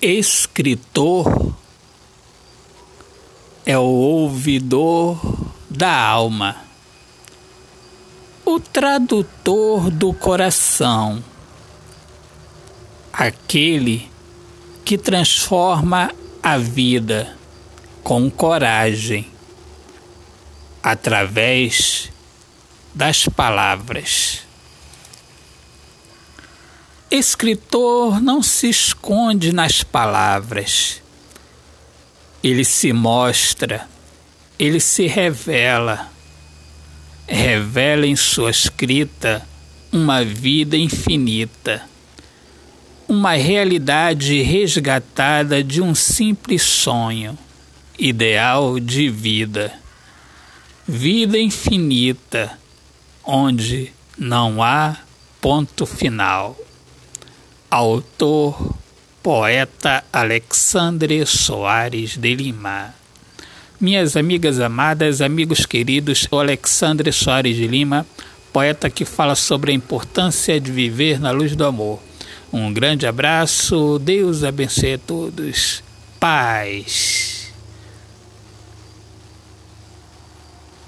escritor é o ouvidor da alma, o tradutor do coração, aquele que transforma a vida com coragem através das palavras. Escritor não se esconde nas palavras. Ele se mostra, ele se revela. Revela em sua escrita uma vida infinita, uma realidade resgatada de um simples sonho, ideal de vida. Vida infinita, onde não há ponto final. Autor, poeta Alexandre Soares de Lima. Minhas amigas amadas, amigos queridos, o Alexandre Soares de Lima, poeta que fala sobre a importância de viver na luz do amor. Um grande abraço, Deus abençoe a todos. Paz.